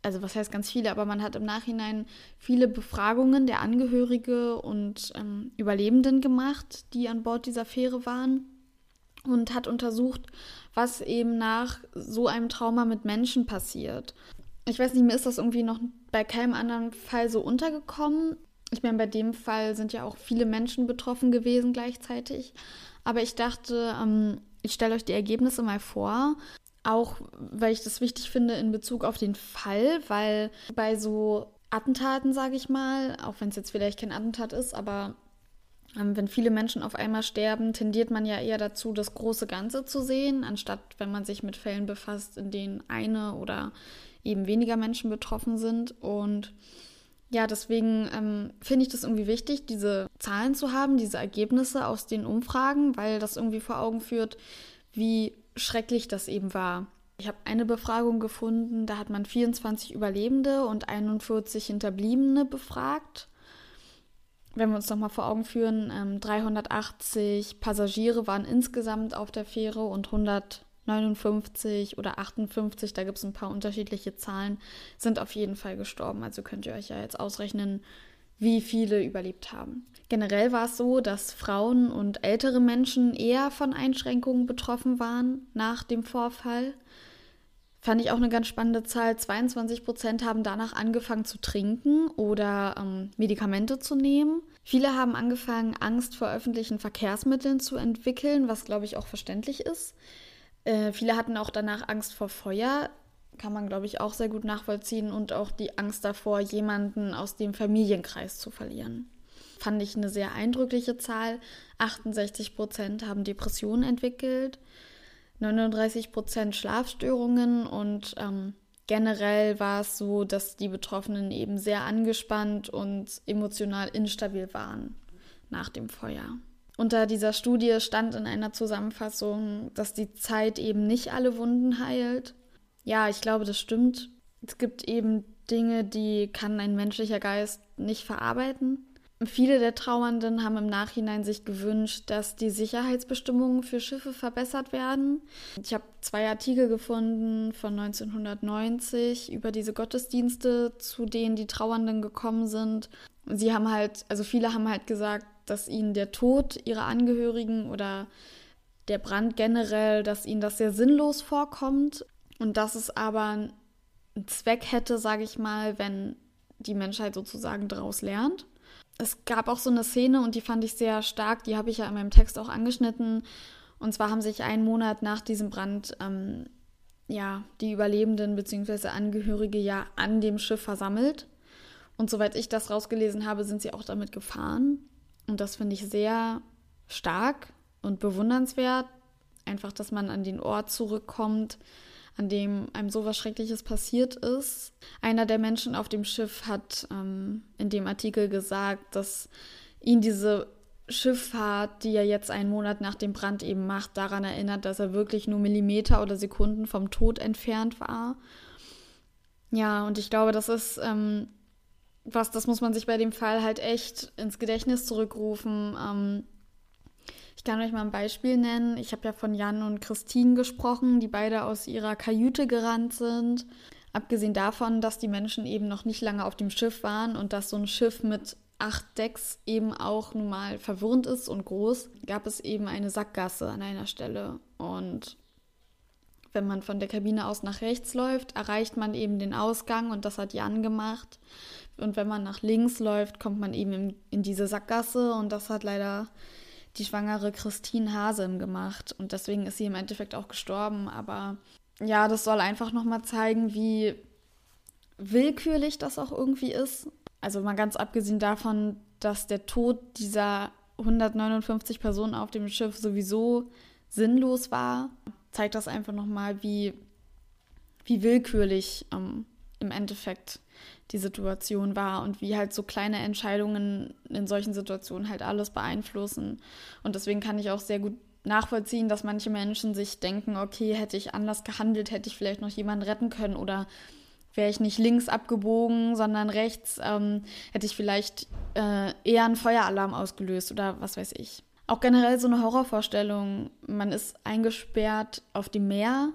also was heißt ganz viele, aber man hat im Nachhinein viele Befragungen der Angehörige und ähm, Überlebenden gemacht, die an Bord dieser Fähre waren und hat untersucht, was eben nach so einem Trauma mit Menschen passiert. Ich weiß nicht, mir ist das irgendwie noch bei keinem anderen Fall so untergekommen. Ich meine, bei dem Fall sind ja auch viele Menschen betroffen gewesen gleichzeitig. Aber ich dachte, ähm, ich stelle euch die Ergebnisse mal vor. Auch weil ich das wichtig finde in Bezug auf den Fall, weil bei so Attentaten, sage ich mal, auch wenn es jetzt vielleicht kein Attentat ist, aber wenn viele Menschen auf einmal sterben, tendiert man ja eher dazu, das große Ganze zu sehen, anstatt wenn man sich mit Fällen befasst, in denen eine oder eben weniger Menschen betroffen sind. Und ja, deswegen ähm, finde ich das irgendwie wichtig, diese Zahlen zu haben, diese Ergebnisse aus den Umfragen, weil das irgendwie vor Augen führt, wie schrecklich das eben war. Ich habe eine Befragung gefunden, da hat man 24 Überlebende und 41 Hinterbliebene befragt wenn wir uns nochmal vor Augen führen, ähm, 380 Passagiere waren insgesamt auf der Fähre und 159 oder 58, da gibt es ein paar unterschiedliche Zahlen, sind auf jeden Fall gestorben. Also könnt ihr euch ja jetzt ausrechnen, wie viele überlebt haben. Generell war es so, dass Frauen und ältere Menschen eher von Einschränkungen betroffen waren nach dem Vorfall. Fand ich auch eine ganz spannende Zahl. 22 Prozent haben danach angefangen zu trinken oder ähm, Medikamente zu nehmen. Viele haben angefangen, Angst vor öffentlichen Verkehrsmitteln zu entwickeln, was glaube ich auch verständlich ist. Äh, viele hatten auch danach Angst vor Feuer, kann man glaube ich auch sehr gut nachvollziehen und auch die Angst davor, jemanden aus dem Familienkreis zu verlieren. Fand ich eine sehr eindrückliche Zahl. 68 Prozent haben Depressionen entwickelt. 39 Prozent Schlafstörungen und ähm, generell war es so, dass die Betroffenen eben sehr angespannt und emotional instabil waren nach dem Feuer. Unter dieser Studie stand in einer Zusammenfassung, dass die Zeit eben nicht alle Wunden heilt. Ja, ich glaube, das stimmt. Es gibt eben Dinge, die kann ein menschlicher Geist nicht verarbeiten. Viele der Trauernden haben im Nachhinein sich gewünscht, dass die Sicherheitsbestimmungen für Schiffe verbessert werden. Ich habe zwei Artikel gefunden von 1990 über diese Gottesdienste, zu denen die Trauernden gekommen sind. Sie haben halt, also viele haben halt gesagt, dass ihnen der Tod ihrer Angehörigen oder der Brand generell, dass ihnen das sehr sinnlos vorkommt und dass es aber einen Zweck hätte, sage ich mal, wenn die Menschheit sozusagen daraus lernt es gab auch so eine Szene und die fand ich sehr stark, die habe ich ja in meinem Text auch angeschnitten. Und zwar haben sich einen Monat nach diesem Brand ähm, ja die Überlebenden bzw. Angehörige ja an dem Schiff versammelt. Und soweit ich das rausgelesen habe, sind sie auch damit gefahren. Und das finde ich sehr stark und bewundernswert. Einfach, dass man an den Ort zurückkommt, an dem einem sowas Schreckliches passiert ist. Einer der Menschen auf dem Schiff hat ähm, in dem Artikel gesagt, dass ihn diese Schifffahrt, die er jetzt einen Monat nach dem Brand eben macht, daran erinnert, dass er wirklich nur Millimeter oder Sekunden vom Tod entfernt war. Ja, und ich glaube, das ist ähm, was, das muss man sich bei dem Fall halt echt ins Gedächtnis zurückrufen. Ähm, kann euch mal ein Beispiel nennen. Ich habe ja von Jan und Christine gesprochen, die beide aus ihrer Kajüte gerannt sind. Abgesehen davon, dass die Menschen eben noch nicht lange auf dem Schiff waren und dass so ein Schiff mit acht Decks eben auch nun mal verwirrend ist und groß, gab es eben eine Sackgasse an einer Stelle. Und wenn man von der Kabine aus nach rechts läuft, erreicht man eben den Ausgang und das hat Jan gemacht. Und wenn man nach links läuft, kommt man eben in, in diese Sackgasse und das hat leider die schwangere Christine Hasem gemacht und deswegen ist sie im Endeffekt auch gestorben. Aber ja, das soll einfach nochmal zeigen, wie willkürlich das auch irgendwie ist. Also mal ganz abgesehen davon, dass der Tod dieser 159 Personen auf dem Schiff sowieso sinnlos war, zeigt das einfach nochmal, wie, wie willkürlich ähm, im Endeffekt die Situation war und wie halt so kleine Entscheidungen in solchen Situationen halt alles beeinflussen. Und deswegen kann ich auch sehr gut nachvollziehen, dass manche Menschen sich denken, okay, hätte ich anders gehandelt, hätte ich vielleicht noch jemanden retten können oder wäre ich nicht links abgebogen, sondern rechts, ähm, hätte ich vielleicht äh, eher einen Feueralarm ausgelöst oder was weiß ich. Auch generell so eine Horrorvorstellung, man ist eingesperrt auf dem Meer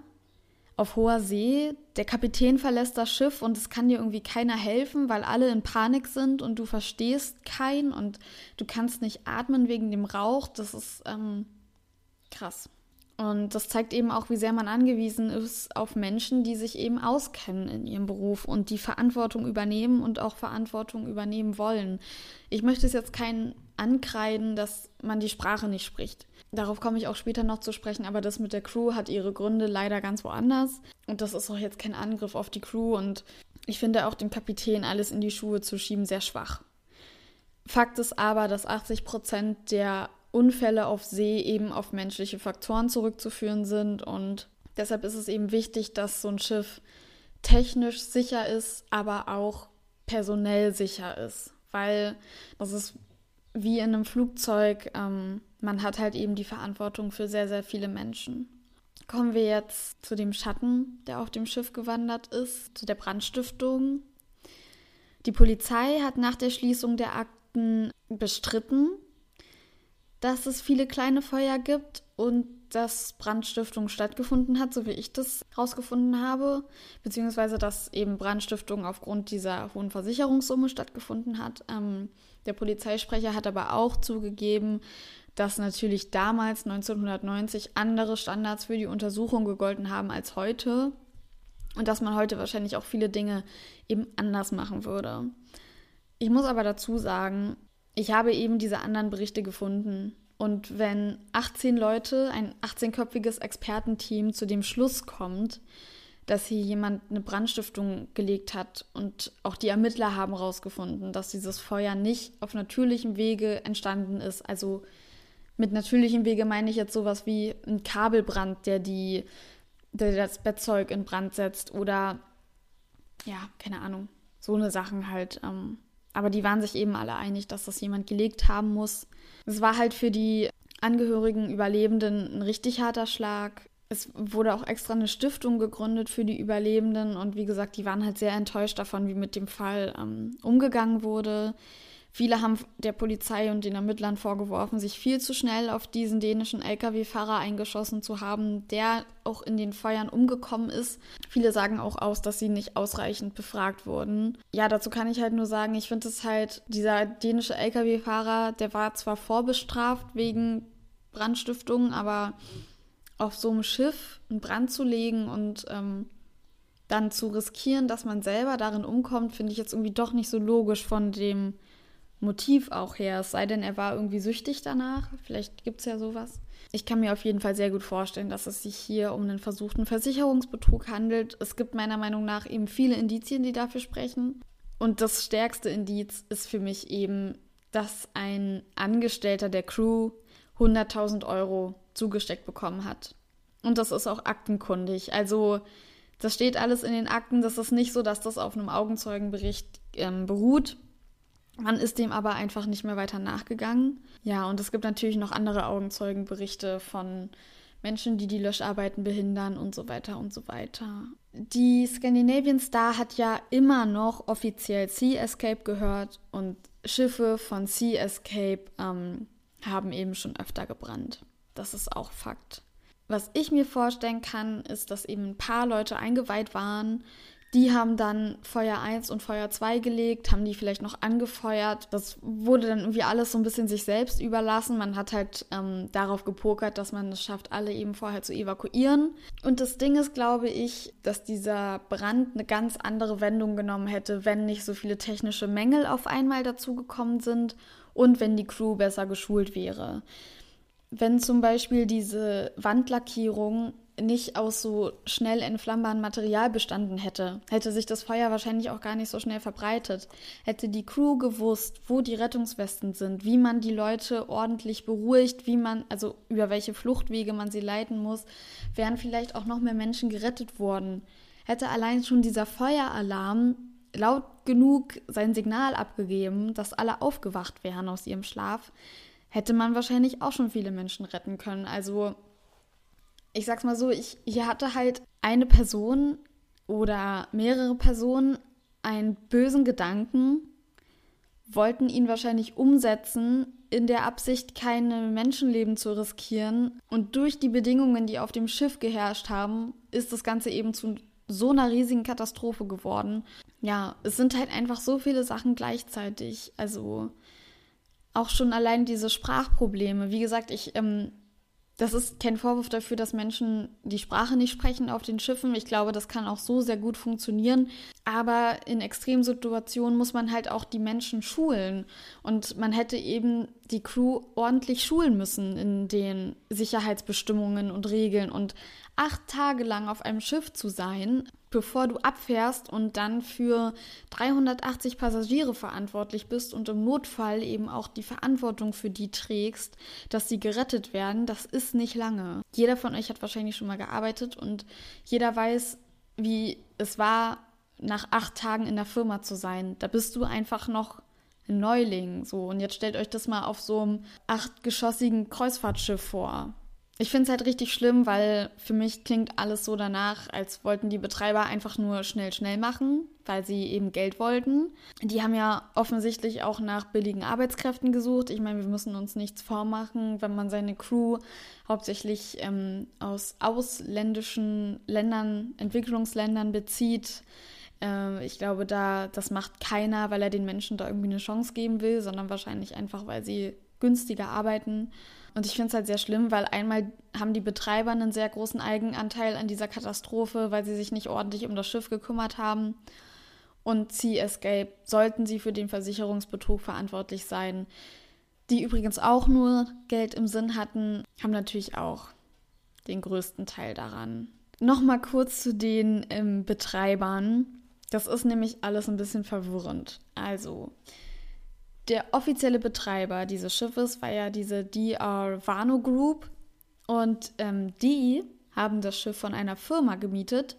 auf hoher See, der Kapitän verlässt das Schiff und es kann dir irgendwie keiner helfen, weil alle in Panik sind und du verstehst keinen und du kannst nicht atmen wegen dem Rauch. Das ist ähm, krass. Und das zeigt eben auch, wie sehr man angewiesen ist auf Menschen, die sich eben auskennen in ihrem Beruf und die Verantwortung übernehmen und auch Verantwortung übernehmen wollen. Ich möchte es jetzt keinen ankreiden, dass man die Sprache nicht spricht. Darauf komme ich auch später noch zu sprechen, aber das mit der Crew hat ihre Gründe leider ganz woanders. Und das ist auch jetzt kein Angriff auf die Crew. Und ich finde auch dem Kapitän alles in die Schuhe zu schieben sehr schwach. Fakt ist aber, dass 80 Prozent der Unfälle auf See eben auf menschliche Faktoren zurückzuführen sind. Und deshalb ist es eben wichtig, dass so ein Schiff technisch sicher ist, aber auch personell sicher ist. Weil das ist wie in einem Flugzeug. Ähm, man hat halt eben die Verantwortung für sehr, sehr viele Menschen. Kommen wir jetzt zu dem Schatten, der auf dem Schiff gewandert ist, zu der Brandstiftung. Die Polizei hat nach der Schließung der Akten bestritten, dass es viele kleine Feuer gibt und dass Brandstiftung stattgefunden hat, so wie ich das herausgefunden habe, beziehungsweise dass eben Brandstiftung aufgrund dieser hohen Versicherungssumme stattgefunden hat. Ähm, der Polizeisprecher hat aber auch zugegeben, dass natürlich damals 1990 andere Standards für die Untersuchung gegolten haben als heute und dass man heute wahrscheinlich auch viele Dinge eben anders machen würde. Ich muss aber dazu sagen, ich habe eben diese anderen Berichte gefunden und wenn 18 Leute, ein 18-köpfiges Expertenteam zu dem Schluss kommt, dass hier jemand eine Brandstiftung gelegt hat und auch die Ermittler haben herausgefunden, dass dieses Feuer nicht auf natürlichem Wege entstanden ist, also mit natürlichem Wege meine ich jetzt sowas wie ein Kabelbrand, der die, der das Bettzeug in Brand setzt oder ja, keine Ahnung, so eine Sachen halt. Ähm, aber die waren sich eben alle einig, dass das jemand gelegt haben muss. Es war halt für die Angehörigen, Überlebenden ein richtig harter Schlag. Es wurde auch extra eine Stiftung gegründet für die Überlebenden und wie gesagt, die waren halt sehr enttäuscht davon, wie mit dem Fall ähm, umgegangen wurde. Viele haben der Polizei und den Ermittlern vorgeworfen, sich viel zu schnell auf diesen dänischen Lkw-Fahrer eingeschossen zu haben, der auch in den Feuern umgekommen ist. Viele sagen auch aus, dass sie nicht ausreichend befragt wurden. Ja, dazu kann ich halt nur sagen, ich finde es halt, dieser dänische Lkw-Fahrer, der war zwar vorbestraft wegen Brandstiftung, aber auf so einem Schiff einen Brand zu legen und ähm, dann zu riskieren, dass man selber darin umkommt, finde ich jetzt irgendwie doch nicht so logisch von dem Motiv auch her. Es sei denn, er war irgendwie süchtig danach. Vielleicht gibt es ja sowas. Ich kann mir auf jeden Fall sehr gut vorstellen, dass es sich hier um einen versuchten Versicherungsbetrug handelt. Es gibt meiner Meinung nach eben viele Indizien, die dafür sprechen. Und das stärkste Indiz ist für mich eben, dass ein Angestellter der Crew 100.000 Euro zugesteckt bekommen hat. Und das ist auch aktenkundig. Also das steht alles in den Akten. Das ist nicht so, dass das auf einem Augenzeugenbericht ähm, beruht. Man ist dem aber einfach nicht mehr weiter nachgegangen. Ja, und es gibt natürlich noch andere Augenzeugenberichte von Menschen, die die Löscharbeiten behindern und so weiter und so weiter. Die Scandinavian Star hat ja immer noch offiziell Sea Escape gehört und Schiffe von Sea Escape ähm, haben eben schon öfter gebrannt. Das ist auch Fakt. Was ich mir vorstellen kann, ist, dass eben ein paar Leute eingeweiht waren, die haben dann Feuer 1 und Feuer 2 gelegt, haben die vielleicht noch angefeuert. Das wurde dann irgendwie alles so ein bisschen sich selbst überlassen. Man hat halt ähm, darauf gepokert, dass man es schafft, alle eben vorher zu evakuieren. Und das Ding ist, glaube ich, dass dieser Brand eine ganz andere Wendung genommen hätte, wenn nicht so viele technische Mängel auf einmal dazugekommen sind und wenn die Crew besser geschult wäre. Wenn zum Beispiel diese Wandlackierung nicht aus so schnell entflammbaren Material bestanden hätte, hätte sich das Feuer wahrscheinlich auch gar nicht so schnell verbreitet. Hätte die Crew gewusst, wo die Rettungswesten sind, wie man die Leute ordentlich beruhigt, wie man, also über welche Fluchtwege man sie leiten muss, wären vielleicht auch noch mehr Menschen gerettet worden. Hätte allein schon dieser Feueralarm laut genug sein Signal abgegeben, dass alle aufgewacht wären aus ihrem Schlaf, hätte man wahrscheinlich auch schon viele Menschen retten können. Also ich sag's mal so, ich hier hatte halt eine Person oder mehrere Personen einen bösen Gedanken, wollten ihn wahrscheinlich umsetzen in der Absicht, keine Menschenleben zu riskieren. Und durch die Bedingungen, die auf dem Schiff geherrscht haben, ist das Ganze eben zu so einer riesigen Katastrophe geworden. Ja, es sind halt einfach so viele Sachen gleichzeitig. Also auch schon allein diese Sprachprobleme. Wie gesagt, ich ähm, das ist kein Vorwurf dafür, dass Menschen die Sprache nicht sprechen auf den Schiffen. Ich glaube, das kann auch so sehr gut funktionieren. Aber in Extremsituationen muss man halt auch die Menschen schulen. Und man hätte eben die Crew ordentlich schulen müssen in den Sicherheitsbestimmungen und Regeln. Und acht Tage lang auf einem Schiff zu sein, bevor du abfährst und dann für 380 Passagiere verantwortlich bist und im Notfall eben auch die Verantwortung für die trägst, dass sie gerettet werden, das ist nicht lange. Jeder von euch hat wahrscheinlich schon mal gearbeitet und jeder weiß, wie es war, nach acht Tagen in der Firma zu sein. Da bist du einfach noch ein Neuling. So, und jetzt stellt euch das mal auf so einem achtgeschossigen Kreuzfahrtschiff vor. Ich finde es halt richtig schlimm, weil für mich klingt alles so danach, als wollten die Betreiber einfach nur schnell, schnell machen, weil sie eben Geld wollten. Die haben ja offensichtlich auch nach billigen Arbeitskräften gesucht. Ich meine, wir müssen uns nichts vormachen, wenn man seine Crew hauptsächlich ähm, aus ausländischen Ländern, Entwicklungsländern bezieht. Äh, ich glaube, da das macht keiner, weil er den Menschen da irgendwie eine Chance geben will, sondern wahrscheinlich einfach, weil sie günstiger arbeiten. Und ich finde es halt sehr schlimm, weil einmal haben die Betreiber einen sehr großen Eigenanteil an dieser Katastrophe, weil sie sich nicht ordentlich um das Schiff gekümmert haben. Und Sea Escape sollten sie für den Versicherungsbetrug verantwortlich sein, die übrigens auch nur Geld im Sinn hatten, haben natürlich auch den größten Teil daran. Nochmal kurz zu den ähm, Betreibern. Das ist nämlich alles ein bisschen verwirrend. Also, der offizielle Betreiber dieses Schiffes war ja diese DR Vano Group und ähm, die haben das Schiff von einer Firma gemietet,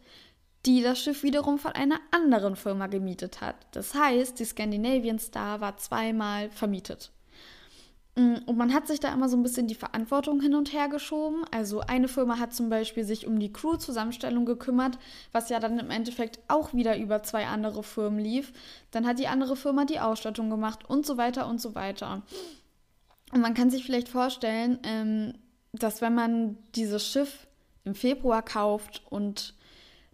die das Schiff wiederum von einer anderen Firma gemietet hat. Das heißt, die Scandinavian Star war zweimal vermietet. Mm, und man hat sich da immer so ein bisschen die Verantwortung hin und her geschoben. Also eine Firma hat zum Beispiel sich um die Crew-Zusammenstellung gekümmert, was ja dann im Endeffekt auch wieder über zwei andere Firmen lief. Dann hat die andere Firma die Ausstattung gemacht und so weiter und so weiter. Und man kann sich vielleicht vorstellen, ähm, dass wenn man dieses Schiff im Februar kauft und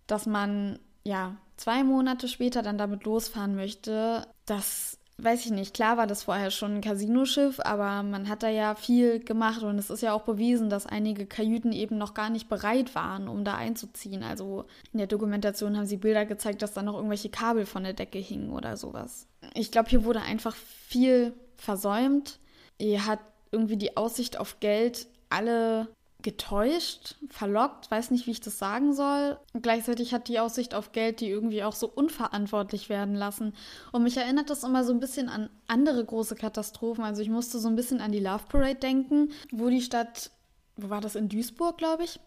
dass man ja zwei Monate später dann damit losfahren möchte, dass weiß ich nicht, klar war das vorher schon ein Casinoschiff, aber man hat da ja viel gemacht und es ist ja auch bewiesen, dass einige Kajüten eben noch gar nicht bereit waren, um da einzuziehen. Also in der Dokumentation haben sie Bilder gezeigt, dass da noch irgendwelche Kabel von der Decke hingen oder sowas. Ich glaube, hier wurde einfach viel versäumt. Ihr hat irgendwie die Aussicht auf Geld alle getäuscht, verlockt, weiß nicht, wie ich das sagen soll. Und gleichzeitig hat die Aussicht auf Geld die irgendwie auch so unverantwortlich werden lassen. Und mich erinnert das immer so ein bisschen an andere große Katastrophen. Also ich musste so ein bisschen an die Love Parade denken, wo die Stadt, wo war das in Duisburg, glaube ich?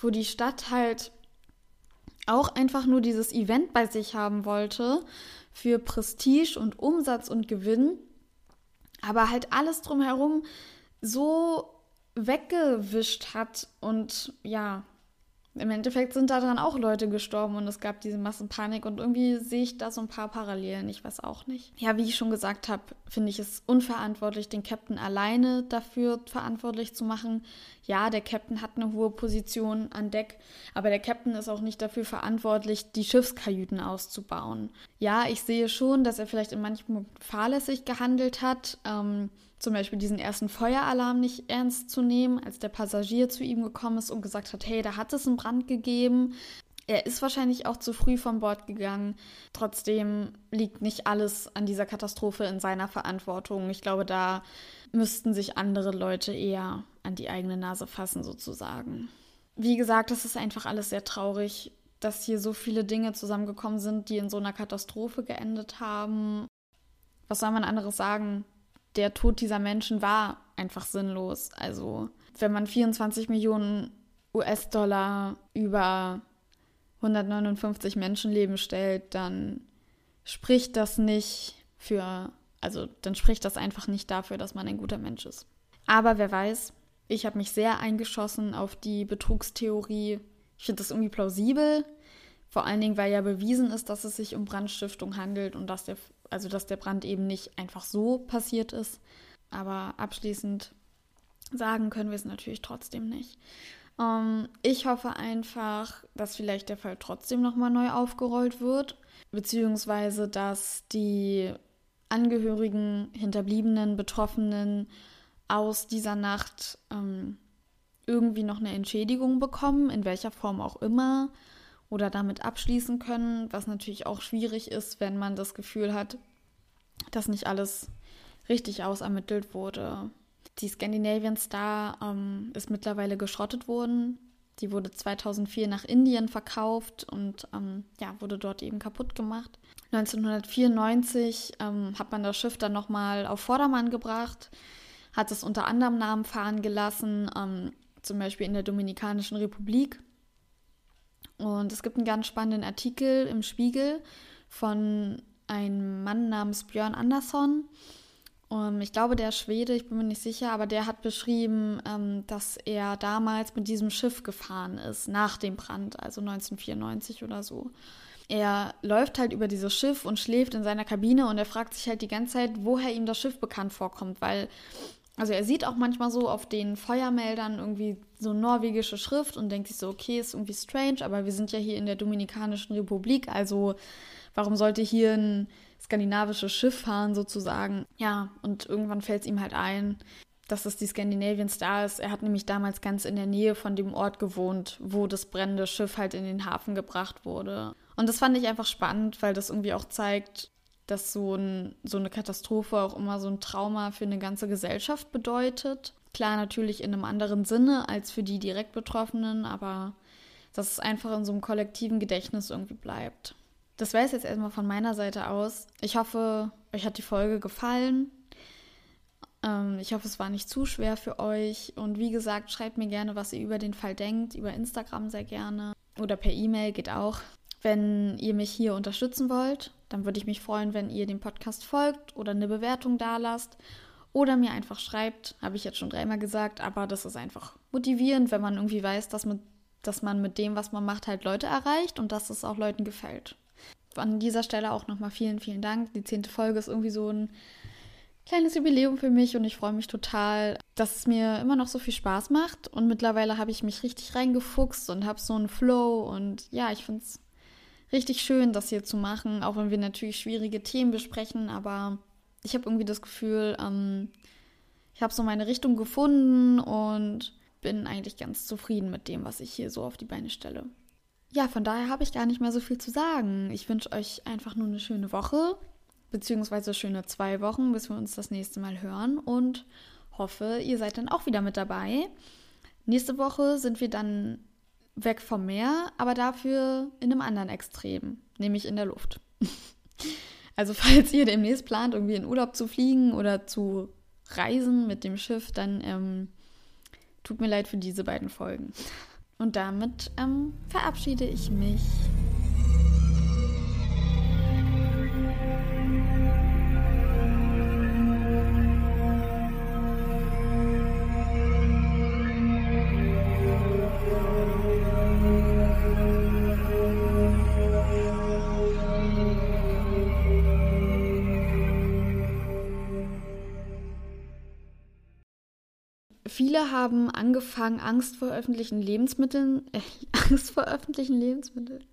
Wo die Stadt halt auch einfach nur dieses Event bei sich haben wollte für Prestige und Umsatz und Gewinn, aber halt alles drumherum so weggewischt hat. Und ja, im Endeffekt sind daran auch Leute gestorben und es gab diese Massenpanik und irgendwie sehe ich da so ein paar Parallelen, ich weiß auch nicht. Ja, wie ich schon gesagt habe, finde ich es unverantwortlich, den Captain alleine dafür verantwortlich zu machen. Ja, der Captain hat eine hohe Position an Deck, aber der Captain ist auch nicht dafür verantwortlich, die Schiffskajüten auszubauen. Ja, ich sehe schon, dass er vielleicht in manchen fahrlässig gehandelt hat. Ähm, zum Beispiel diesen ersten Feueralarm nicht ernst zu nehmen, als der Passagier zu ihm gekommen ist und gesagt hat, hey, da hat es einen Brand gegeben. Er ist wahrscheinlich auch zu früh von Bord gegangen. Trotzdem liegt nicht alles an dieser Katastrophe in seiner Verantwortung. Ich glaube, da müssten sich andere Leute eher an die eigene Nase fassen, sozusagen. Wie gesagt, es ist einfach alles sehr traurig, dass hier so viele Dinge zusammengekommen sind, die in so einer Katastrophe geendet haben. Was soll man anderes sagen? Der Tod dieser Menschen war einfach sinnlos. Also wenn man 24 Millionen US-Dollar über 159 Menschenleben stellt, dann spricht das nicht für, also dann spricht das einfach nicht dafür, dass man ein guter Mensch ist. Aber wer weiß, ich habe mich sehr eingeschossen auf die Betrugstheorie. Ich finde das irgendwie plausibel. Vor allen Dingen, weil ja bewiesen ist, dass es sich um Brandstiftung handelt und dass der also dass der Brand eben nicht einfach so passiert ist. aber abschließend sagen können wir es natürlich trotzdem nicht. Ähm, ich hoffe einfach, dass vielleicht der Fall trotzdem nochmal neu aufgerollt wird, beziehungsweise dass die Angehörigen, Hinterbliebenen, Betroffenen aus dieser Nacht ähm, irgendwie noch eine Entschädigung bekommen, in welcher Form auch immer, oder damit abschließen können, was natürlich auch schwierig ist, wenn man das Gefühl hat, dass nicht alles richtig ausermittelt wurde. Die Scandinavian Star ähm, ist mittlerweile geschrottet worden. Die wurde 2004 nach Indien verkauft und ähm, ja, wurde dort eben kaputt gemacht. 1994 ähm, hat man das Schiff dann nochmal auf Vordermann gebracht, hat es unter anderem Namen fahren gelassen, ähm, zum Beispiel in der Dominikanischen Republik. Und es gibt einen ganz spannenden Artikel im Spiegel von einem Mann namens Björn Andersson. Um, ich glaube, der Schwede, ich bin mir nicht sicher, aber der hat beschrieben, ähm, dass er damals mit diesem Schiff gefahren ist, nach dem Brand, also 1994 oder so. Er läuft halt über dieses Schiff und schläft in seiner Kabine und er fragt sich halt die ganze Zeit, woher ihm das Schiff bekannt vorkommt, weil, also er sieht auch manchmal so auf den Feuermeldern irgendwie so norwegische Schrift und denkt sich so, okay, ist irgendwie strange, aber wir sind ja hier in der Dominikanischen Republik, also warum sollte hier ein skandinavisches Schiff fahren sozusagen? Ja, und irgendwann fällt es ihm halt ein, dass es die Scandinavian Star ist. Er hat nämlich damals ganz in der Nähe von dem Ort gewohnt, wo das brennende Schiff halt in den Hafen gebracht wurde. Und das fand ich einfach spannend, weil das irgendwie auch zeigt, dass so, ein, so eine Katastrophe auch immer so ein Trauma für eine ganze Gesellschaft bedeutet. Klar, natürlich in einem anderen Sinne als für die direkt Betroffenen, aber dass es einfach in so einem kollektiven Gedächtnis irgendwie bleibt. Das wäre es jetzt erstmal von meiner Seite aus. Ich hoffe, euch hat die Folge gefallen. Ähm, ich hoffe, es war nicht zu schwer für euch. Und wie gesagt, schreibt mir gerne, was ihr über den Fall denkt. Über Instagram sehr gerne. Oder per E-Mail geht auch. Wenn ihr mich hier unterstützen wollt, dann würde ich mich freuen, wenn ihr dem Podcast folgt oder eine Bewertung dalasst oder mir einfach schreibt. Habe ich jetzt schon dreimal gesagt, aber das ist einfach motivierend, wenn man irgendwie weiß, dass, mit, dass man mit dem, was man macht, halt Leute erreicht und dass es auch Leuten gefällt. An dieser Stelle auch nochmal vielen, vielen Dank. Die zehnte Folge ist irgendwie so ein kleines Jubiläum für mich und ich freue mich total, dass es mir immer noch so viel Spaß macht. Und mittlerweile habe ich mich richtig reingefuchst und habe so einen Flow und ja, ich finde es richtig schön, das hier zu machen, auch wenn wir natürlich schwierige Themen besprechen, aber ich habe irgendwie das Gefühl, ähm, ich habe so meine Richtung gefunden und bin eigentlich ganz zufrieden mit dem, was ich hier so auf die Beine stelle. Ja, von daher habe ich gar nicht mehr so viel zu sagen. Ich wünsche euch einfach nur eine schöne Woche, beziehungsweise schöne zwei Wochen, bis wir uns das nächste Mal hören und hoffe, ihr seid dann auch wieder mit dabei. Nächste Woche sind wir dann weg vom Meer, aber dafür in einem anderen Extrem, nämlich in der Luft. also falls ihr demnächst plant, irgendwie in Urlaub zu fliegen oder zu reisen mit dem Schiff, dann ähm, tut mir leid für diese beiden Folgen. Und damit ähm, verabschiede ich mich. Viele haben angefangen, Angst vor öffentlichen Lebensmitteln, äh, Angst vor öffentlichen Lebensmitteln,